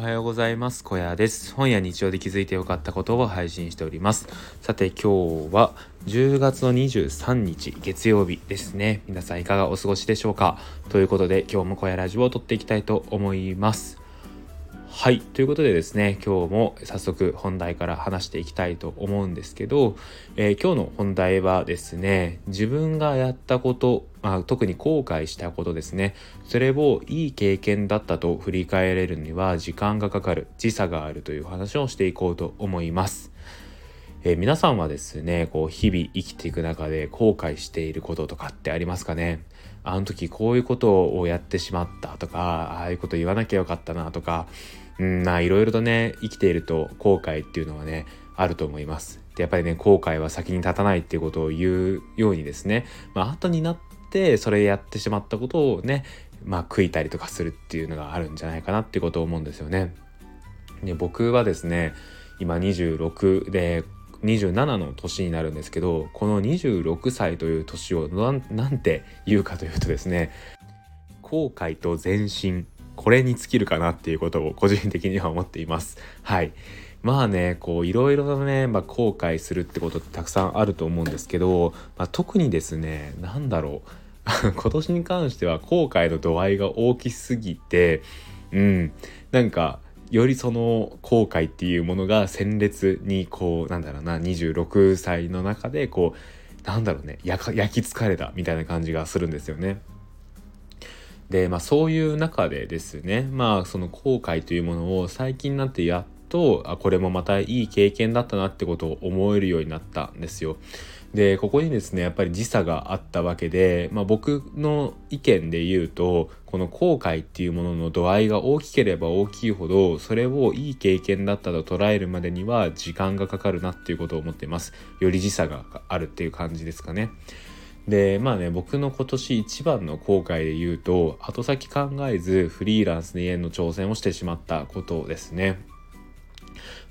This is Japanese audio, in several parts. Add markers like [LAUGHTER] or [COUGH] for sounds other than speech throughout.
おはようございます。小屋です。本屋日曜で気づいてよかったことを配信しております。さて今日は10月の23日月曜日ですね。皆さんいかがお過ごしでしょうか？ということで今日も小屋ラジオを撮っていきたいと思います。はい。ということでですね、今日も早速本題から話していきたいと思うんですけど、えー、今日の本題はですね、自分がやったこと、まあ、特に後悔したことですね、それをいい経験だったと振り返れるには時間がかかる、時差があるという話をしていこうと思います。えー、皆さんはですね、こう日々生きていく中で後悔していることとかってありますかね？あの時こういうことをやってしまったとか、ああいうこと言わなきゃよかったなとか、うん、まあいろいろとね、生きていると後悔っていうのはね、あると思います。で、やっぱりね、後悔は先に立たないっていうことを言うようにですね、まあ後になってそれやってしまったことをね、まあ悔いたりとかするっていうのがあるんじゃないかなっていうことを思うんですよね。で僕はですね、今26で27の年になるんですけどこの26歳という年を何て言うかというとですね後悔と前進これに尽きるかなっていうことを個人的には思っています。はいまあねこういろいろとね、まあ、後悔するってことってたくさんあると思うんですけど、まあ、特にですね何だろう [LAUGHS] 今年に関しては後悔の度合いが大きすぎてうんなんかよりその後悔っていうものが鮮烈にこうなんだろうな26歳の中でこうなんだろうね焼き付かれたみたいな感じがするんですよね。でまあそういう中でですねまあその後悔というものを最近になってやっとあこれもまたいい経験だったなってことを思えるようになったんですよ。でここにですねやっぱり時差があったわけで、まあ、僕の意見で言うとこの後悔っていうものの度合いが大きければ大きいほどそれをいい経験だったと捉えるまでには時間がかかるなっていうことを思っていますより時差があるっていう感じですかねでまあね僕の今年一番の後悔で言うと後先考えずフリーランスへの挑戦をしてしまったことですね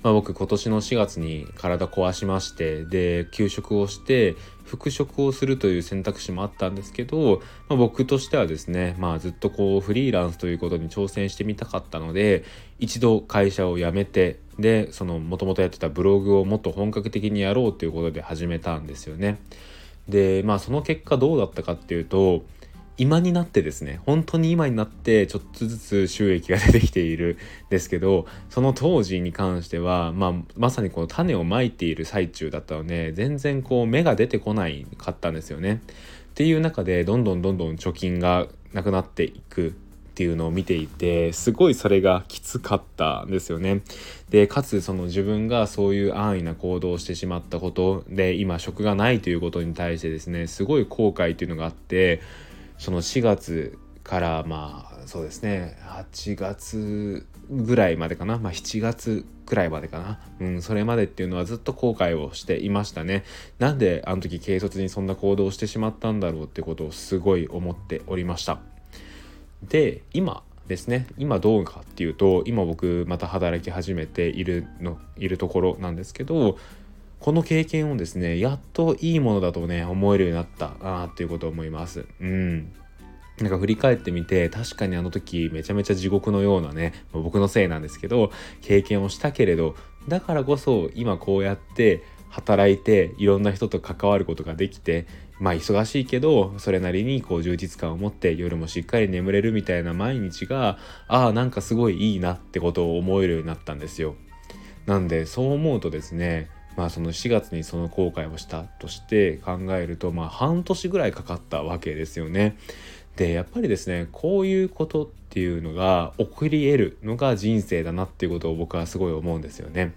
まあ、僕今年の4月に体壊しましてで休職をして復職をするという選択肢もあったんですけど、まあ、僕としてはですね、まあ、ずっとこうフリーランスということに挑戦してみたかったので一度会社を辞めてでそのもともとやってたブログをもっと本格的にやろうということで始めたんですよね。でまあその結果どうだったかっていうと今になってですね本当に今になってちょっとずつ収益が出てきているんですけどその当時に関しては、まあ、まさにこの種をまいている最中だったので全然こう芽が出てこないかったんですよね。っていう中でどんどんどんどん貯金がなくなっていくっていうのを見ていてすごいそれがきつかったんですよね。でかつその自分がそういう安易な行動をしてしまったことで今職がないということに対してですねすごい後悔っていうのがあってその4月からまあそうですね8月ぐらいまでかな、まあ、7月くらいまでかな、うん、それまでっていうのはずっと後悔をしていましたねなんであの時軽率にそんな行動をしてしまったんだろうってことをすごい思っておりましたで今ですね今どうかっていうと今僕また働き始めているのいるところなんですけどこの経験をですねやっといいものだとね思えるようになったなっていうことを思います。うん。なんか振り返ってみて確かにあの時めちゃめちゃ地獄のようなね僕のせいなんですけど経験をしたけれどだからこそ今こうやって働いていろんな人と関わることができてまあ忙しいけどそれなりにこう充実感を持って夜もしっかり眠れるみたいな毎日がああなんかすごいいいなってことを思えるようになったんですよ。なんでそう思うとですねまあその4月にその後悔をしたとして考えるとまあ半年ぐらいかかったわけですよね。でやっぱりですねこういうことっていうのが起こり得るのが人生だなっていうことを僕はすごい思うんですよね。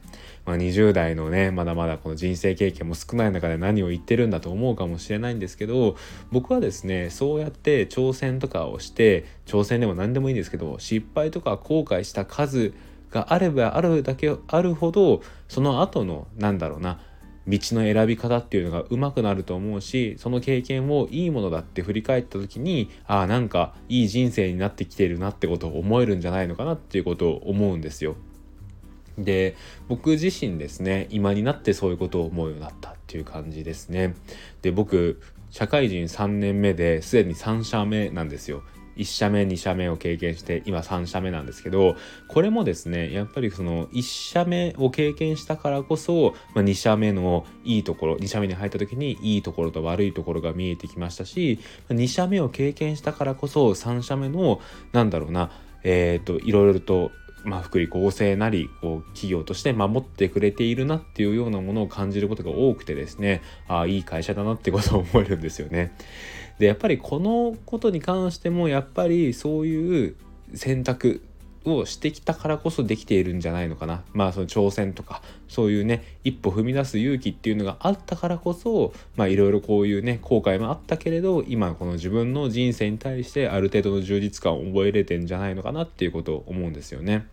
まあ、20代のねまだまだこの人生経験も少ない中で何を言ってるんだと思うかもしれないんですけど僕はですねそうやって挑戦とかをして挑戦でも何でもいいんですけど失敗とか後悔した数があればあるだけあるほどその後のなんだろうな道の選び方っていうのが上手くなると思うしその経験をいいものだって振り返った時にああなんかいい人生になってきてるなってことを思えるんじゃないのかなっていうことを思うんですよ。で僕自身ですね今になってそういうことを思うようになったっていう感じですね。で僕社会人3年目ですでに3社目なんですよ。1社目2社目を経験して今3社目なんですけどこれもですねやっぱりその1社目を経験したからこそ、まあ、2社目のいいところ2社目に入った時にいいところと悪いところが見えてきましたし2社目を経験したからこそ3社目のなんだろうなえっ、ー、といろいろとまあ、福利厚生なりこう企業として守ってくれているなっていうようなものを感じることが多くてですねああいい会社だなってことを思えるんですよね。でやっぱりこのことに関してもやっぱりそういう選択をしてきたからこそできているんじゃないのかなまあその挑戦とかそういうね一歩踏み出す勇気っていうのがあったからこそまあいろいろこういうね後悔もあったけれど今この自分の人生に対してある程度の充実感を覚えれてんじゃないのかなっていうことを思うんですよね。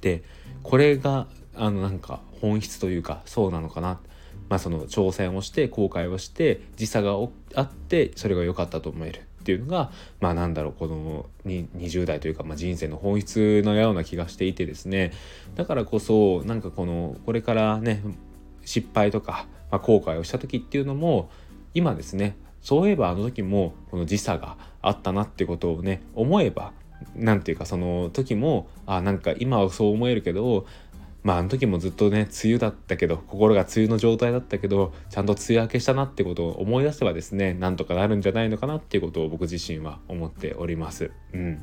でこれがあのなんか本質というかそうなのかなまあその挑戦をして後悔をして時差があってそれが良かったと思えるっていうのがまあなんだろうこの20代というか、まあ、人生の本質のような気がしていてですね。だからこそなんかこのこれからね失敗とか、まあ、後悔をした時っていうのも今ですねそういえばあの時もこの時差があったなってことをね思えば何て言うかその時もあなんか今はそう思えるけどまああの時もずっとね梅雨だったけど心が梅雨の状態だったけどちゃんと梅雨明けしたなってことを思い出せばですねなんとかなるんじゃないのかなっていうことを僕自身は思っております。うん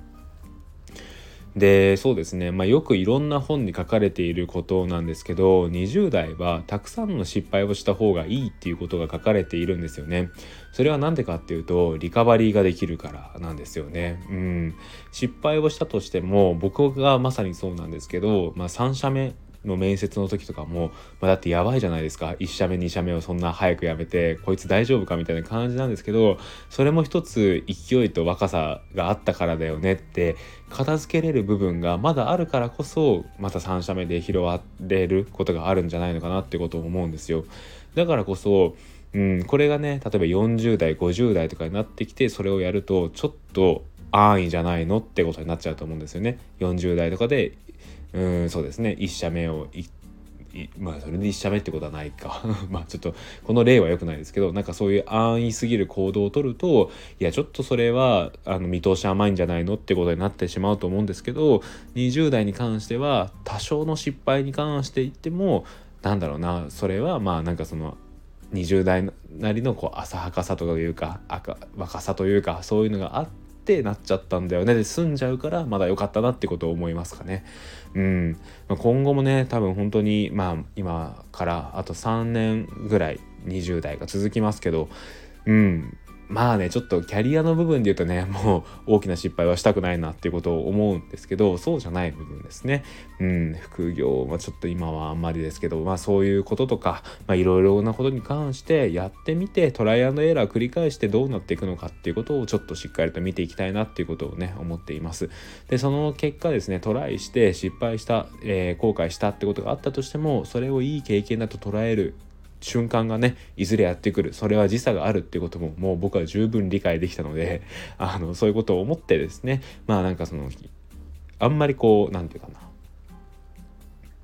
でそうですね、まあ、よくいろんな本に書かれていることなんですけど20代はたくさんの失敗をした方がいいっていうことが書かれているんですよね。それは何でかっていうとリカバリーができるからなんですよね。うん、失敗をしたとしても僕がまさにそうなんですけど、まあ、3社目の面接の時とかも、まあ、だってやばいじゃないですか1社目2社目をそんな早くやめてこいつ大丈夫かみたいな感じなんですけどそれも一つ勢いと若さがあったからだよねって片付けれる部分がまだあるからこそまた3社目で拾われることがあるんじゃないのかなってことを思うんですよ。だからこそうん、これがね例えば40代50代とかになってきてそれをやるとちょっと安易じゃないのってことになっちゃうと思うんですよね。40代とかでうんそうですね。1社目をまあそれで1社目ってことはないか。[LAUGHS] まあちょっとこの例は良くないですけどなんかそういう安易すぎる行動をとるといやちょっとそれはあの見通し甘いんじゃないのってことになってしまうと思うんですけど20代に関しては多少の失敗に関して言ってもなんだろうなそれはまあなんかその20代なりのこう浅はかさというか若さというかそういうのがあってってなっちゃったんだよね。で済んじゃうからまだ良かったなってことを思いますかね。うん。ま、今後もね多分本当にまあ今からあと3年ぐらい20代が続きますけどうん。まあねちょっとキャリアの部分で言うとね [LAUGHS] もう大きな失敗はしたくないなっていうことを思うんですけどそうじゃない部分ですね。うん副業はちょっと今はあんまりですけどまあそういうこととかいろいろなことに関してやってみてトライアンドエラー繰り返してどうなっていくのかっていうことをちょっとしっかりと見ていきたいなっていうことをね思っています。でその結果ですねトライして失敗した、えー、後悔したってことがあったとしてもそれをいい経験だと捉える瞬間がねいずれやってくるそれは時差があるっていうことももう僕は十分理解できたので [LAUGHS] あのそういうことを思ってですねまあなんかそのあんまりこう何て言うかな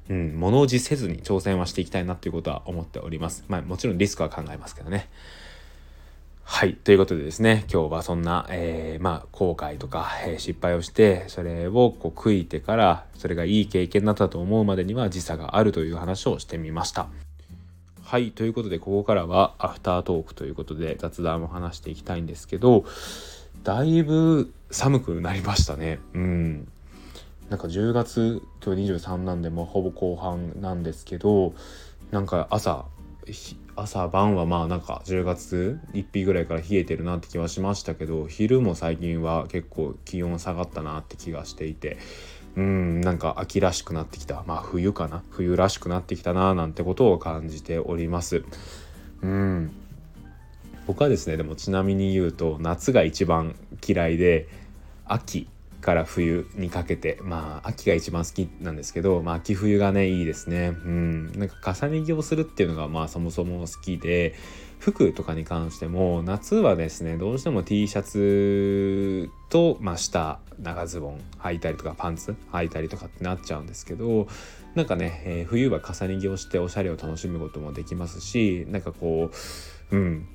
うん、物おじせずに挑戦はしていきたいなということは思っております。まあもちろんリスクは考えますけどね。はい。ということでですね、今日はそんな、えー、まあ、後悔とか、えー、失敗をして、それをこう悔いてから、それがいい経験だったと思うまでには時差があるという話をしてみました。はいということでここからはアフタートークということで雑談を話していきたいんですけどだいぶ寒くなりましたね。うん。なんか10月今日23なんでもうほぼ後半なんですけどなんか朝朝晩はまあなんか10月1日ぐらいから冷えてるなって気はしましたけど昼も最近は結構気温下がったなって気がしていてうんなんか秋らしくなってきた。まあ冬かな。冬らしくなってきたななんてことを感じております。うん。僕はですねでもちなみに言うと夏が一番嫌いで秋から冬にかけてまあ秋が一番好きなんですけど、まあ、秋冬がねいいですね。うん。なんか重ね着をするっていうのがまあそもそも好きで服とかに関しても夏はですねどうしても T シャツと、まあ、下長ズボン履いたりとかパンツ履いたりとかってなっちゃうんですけどなんかね、えー、冬は重ね着をしておしゃれを楽しむこともできますしなんかこううん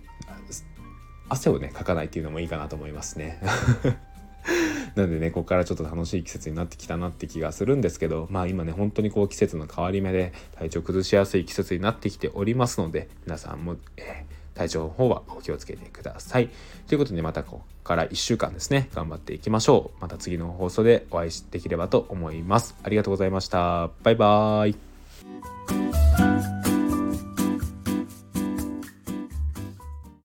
汗をねかかないっていうのもいいかなと思いますね。[LAUGHS] なのでねここからちょっと楽しい季節になってきたなって気がするんですけどまあ今ね本当にこう季節の変わり目で体調崩しやすい季節になってきておりますので皆さんも、えー、体調の方はお気をつけてください。ということでまたここから1週間ですね頑張っていきましょう。また次の放送でお会いできればと思います。ありがとうございました。バイバーイ。